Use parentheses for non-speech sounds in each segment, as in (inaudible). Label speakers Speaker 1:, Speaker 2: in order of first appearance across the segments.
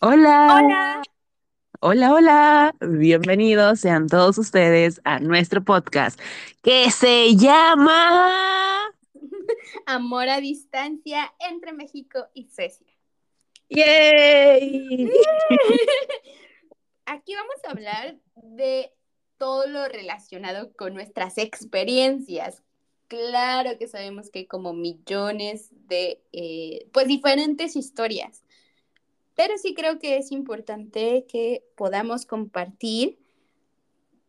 Speaker 1: Hola,
Speaker 2: Hola,
Speaker 1: hola, hola. Bienvenidos sean todos ustedes a nuestro podcast que se llama... (laughs)
Speaker 2: amor a distancia entre México y Suecia.
Speaker 1: ¡Yay! (laughs)
Speaker 2: Aquí vamos a hablar de todo lo relacionado con nuestras experiencias. Claro que sabemos que hay como millones de, eh, pues, diferentes historias, pero sí creo que es importante que podamos compartir,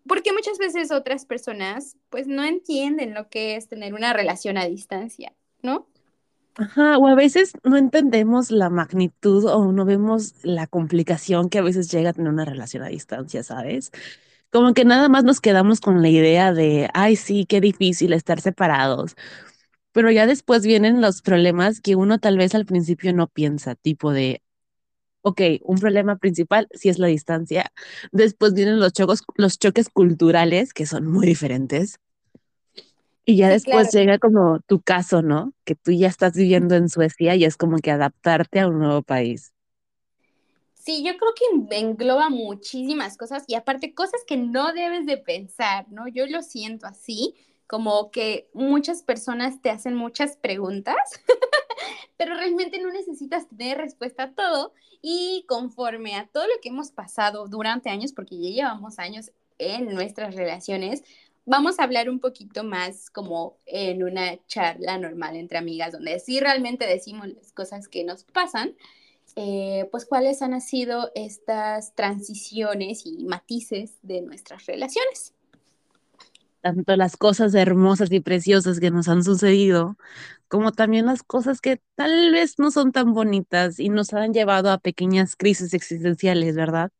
Speaker 2: porque muchas veces otras personas, pues, no entienden lo que es tener una relación a distancia, ¿no?
Speaker 1: Ajá, o a veces no entendemos la magnitud o no vemos la complicación que a veces llega a tener una relación a distancia, ¿sabes? Como que nada más nos quedamos con la idea de, ay, sí, qué difícil estar separados. Pero ya después vienen los problemas que uno tal vez al principio no piensa, tipo de, ok, un problema principal sí es la distancia. Después vienen los chocos, los choques culturales, que son muy diferentes. Y ya
Speaker 2: Sí,
Speaker 1: después
Speaker 2: claro.
Speaker 1: llega como tu caso, ¿no? Que tú ya estás viviendo en Suecia y es como que adaptarte a un nuevo país.
Speaker 2: Sí, yo creo que engloba muchísimas cosas y aparte cosas que no debes de pensar, ¿no? Yo lo siento así, como que muchas personas te hacen muchas preguntas, (laughs) pero realmente no necesitas tener respuesta a todo y conforme a todo lo que hemos pasado durante años, porque ya llevamos años en nuestras relaciones, vamos a hablar un poquito más como en una charla normal entre amigas, donde sí realmente decimos las cosas que nos pasan eh, pues cuáles han sido estas transiciones y matices de nuestras relaciones.
Speaker 1: Tanto las cosas hermosas y preciosas que nos han sucedido, como también las cosas que tal vez no son tan bonitas y nos han llevado a pequeñas crisis existenciales, ¿verdad?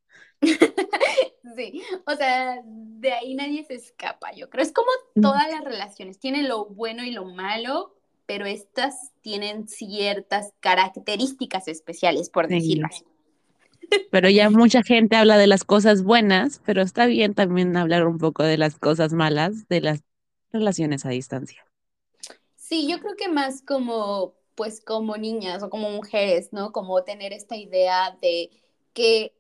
Speaker 1: (laughs)
Speaker 2: sí, o sea, de ahí nadie se escapa, yo creo. Es como todas las relaciones, tienen lo bueno y lo malo, pero estas tienen ciertas características especiales, por decirlo
Speaker 1: Sí.
Speaker 2: así.
Speaker 1: Pero ya mucha gente habla de las cosas buenas, pero está bien también hablar un poco de las cosas malas de las relaciones a distancia.
Speaker 2: Sí, yo creo que más como, pues como niñas o como mujeres, ¿no? Como tener esta idea de que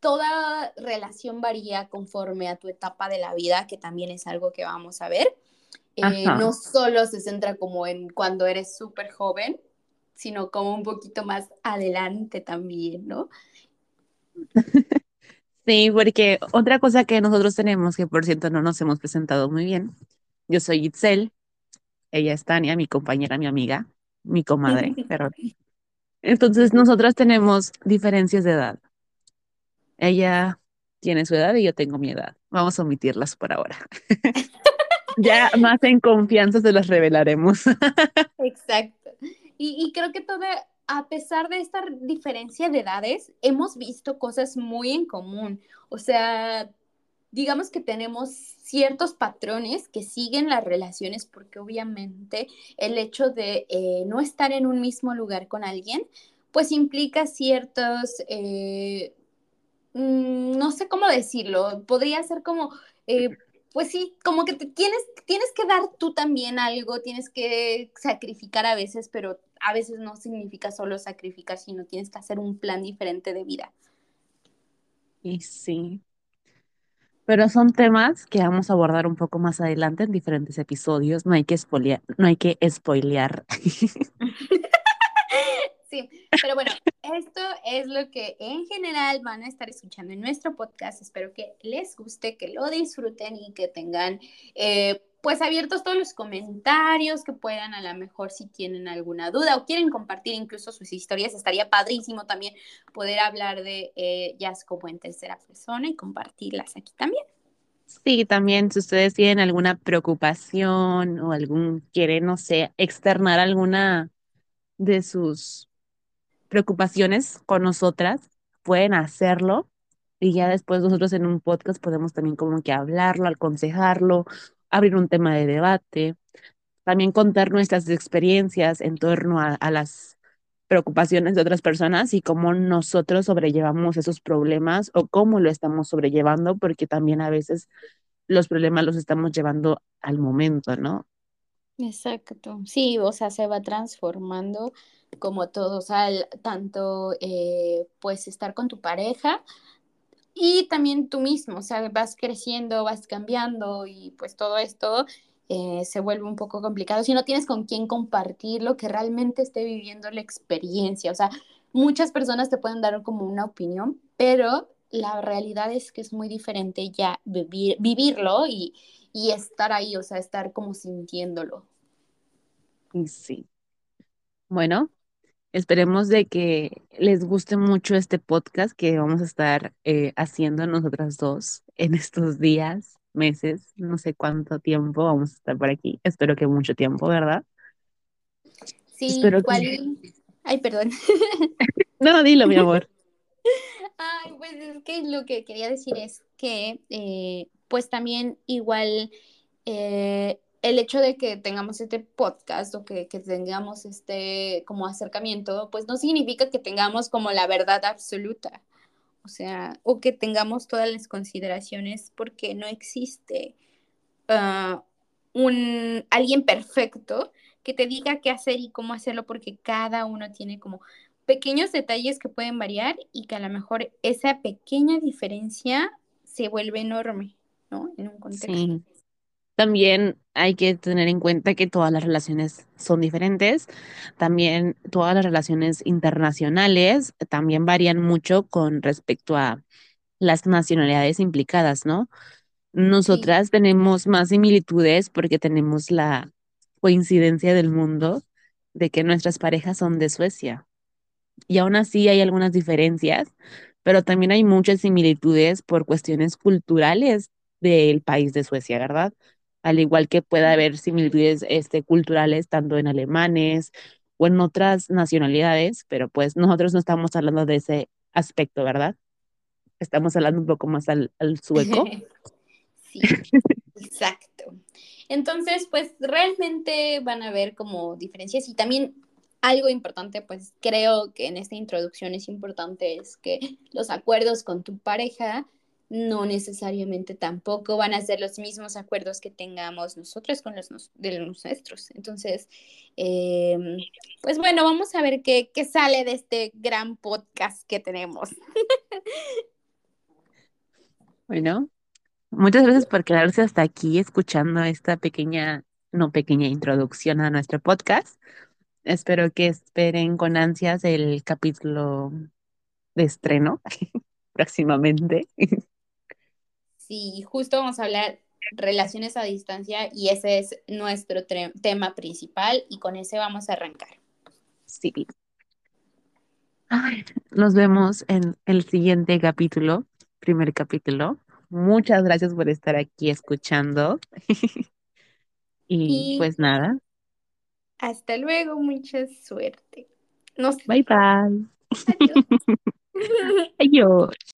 Speaker 2: toda relación varía conforme a tu etapa de la vida, que también es algo que vamos a ver. Eh, no solo se centra como en cuando eres súper joven, sino como un poquito más adelante también, ¿no? (laughs)
Speaker 1: Sí, porque otra cosa que nosotros tenemos, que por cierto no nos hemos presentado muy bien, yo soy Itzel, ella es Tania, mi compañera, mi amiga, mi comadre, (laughs) pero entonces nosotras tenemos diferencias de edad. Ella tiene su edad y yo tengo mi edad. Vamos a omitirlas por ahora. (laughs) Ya más en confianza se las revelaremos.
Speaker 2: Exacto. Y, y creo que toda, a pesar de esta diferencia de edades, hemos visto cosas muy en común. O sea, digamos que tenemos ciertos patrones que siguen las relaciones porque obviamente el hecho de eh, no estar en un mismo lugar con alguien, pues implica ciertos, eh, mm, no sé cómo decirlo, podría ser como, eh, pues sí, como que te tienes, tienes que dar tú también algo, tienes que sacrificar a veces, pero a veces no significa solo sacrificar, sino tienes que hacer un plan diferente de vida.
Speaker 1: Y sí, pero son temas que vamos a abordar un poco más adelante en diferentes episodios. No hay que spoilear, no hay que spoilear. (laughs) (laughs)
Speaker 2: Sí, pero bueno, es lo que en general van a estar escuchando en nuestro podcast. Espero que les guste, que lo disfruten y que tengan eh, pues abiertos todos los comentarios, que puedan a lo mejor si tienen alguna duda o quieren compartir incluso sus historias, estaría padrísimo también poder hablar de eh, ellas como en tercera persona y compartirlas aquí también.
Speaker 1: Sí, también si ustedes tienen alguna preocupación o algún, quieren, no sé, externar alguna de sus preocupaciones con nosotras, pueden hacerlo y ya después nosotros en un podcast podemos también como que hablarlo, aconsejarlo, abrir un tema de debate, también contar nuestras experiencias en torno a, a las preocupaciones de otras personas y cómo nosotros sobrellevamos esos problemas o cómo lo estamos sobrellevando, porque también a veces los problemas los estamos llevando al momento, ¿no?
Speaker 2: Exacto. Sí, o sea, se va transformando como todo, o sea, el- tanto eh, pues estar con tu pareja y también tú mismo, o sea, vas creciendo, vas cambiando y pues todo esto eh, se vuelve un poco complicado si no tienes con quién compartir lo que realmente esté viviendo la experiencia. O sea, muchas personas te pueden dar como una opinión, pero la realidad es que es muy diferente ya vivir, vivirlo y, y estar ahí, o sea, estar como sintiéndolo.
Speaker 1: Sí. Bueno, esperemos de que les guste mucho este podcast que vamos a estar eh, haciendo nosotras dos en estos días, meses, no sé cuánto tiempo vamos a estar por aquí. Espero que mucho tiempo, ¿verdad?
Speaker 2: Sí,
Speaker 1: Espero
Speaker 2: igual.
Speaker 1: que...
Speaker 2: Ay, perdón. (laughs)
Speaker 1: No, dilo, mi amor. (laughs)
Speaker 2: Ay, pues es que lo que quería decir es que, eh, pues también igual eh, el hecho de que tengamos este podcast o que, tengamos este como acercamiento, pues no significa que tengamos como la verdad absoluta, o sea, o que tengamos todas las consideraciones porque no existe ah, un alguien perfecto que te diga qué hacer y cómo hacerlo porque cada uno tiene como pequeños detalles que pueden variar y que a lo mejor esa pequeña diferencia se vuelve enorme, ¿no? En un contexto.
Speaker 1: Sí. También hay que tener en cuenta que todas las relaciones son diferentes. También todas las relaciones internacionales también varían mucho con respecto a las nacionalidades implicadas, ¿no?
Speaker 2: Sí,
Speaker 1: Nosotras tenemos más similitudes porque tenemos la coincidencia del mundo de que nuestras parejas son de Suecia. Y aún así hay algunas diferencias, pero también hay muchas similitudes por cuestiones culturales del país de Suecia, ¿verdad? Al igual que puede haber similitudes este, culturales tanto en alemanes o en otras nacionalidades, pero pues nosotros no estamos hablando de ese aspecto, ¿verdad? Estamos hablando un poco más al, al sueco. (laughs)
Speaker 2: sí, exacto. Entonces, pues realmente van a ver como diferencias y también algo importante, pues creo que en esta introducción es importante es que los acuerdos con tu pareja no necesariamente tampoco van a ser los mismos acuerdos que tengamos nosotros con los de los nuestros. Entonces, eh, pues bueno, vamos a ver qué, qué sale de este gran podcast que tenemos. (laughs)
Speaker 1: Bueno, muchas gracias por quedarse hasta aquí escuchando esta pequeña, no pequeña introducción a nuestro podcast. Espero que esperen con ansias el capítulo de estreno (laughs) próximamente. (laughs)
Speaker 2: Sí, justo vamos a hablar relaciones a distancia y ese es nuestro tema principal y con ese vamos a arrancar.
Speaker 1: Sí. Ay, nos vemos en el siguiente capítulo, primer capítulo. Muchas gracias por estar aquí escuchando. (laughs) Y
Speaker 2: Y
Speaker 1: pues nada,
Speaker 2: hasta luego, mucha suerte. Nos,
Speaker 1: bye bye.
Speaker 2: adiós. (laughs)
Speaker 1: Adiós.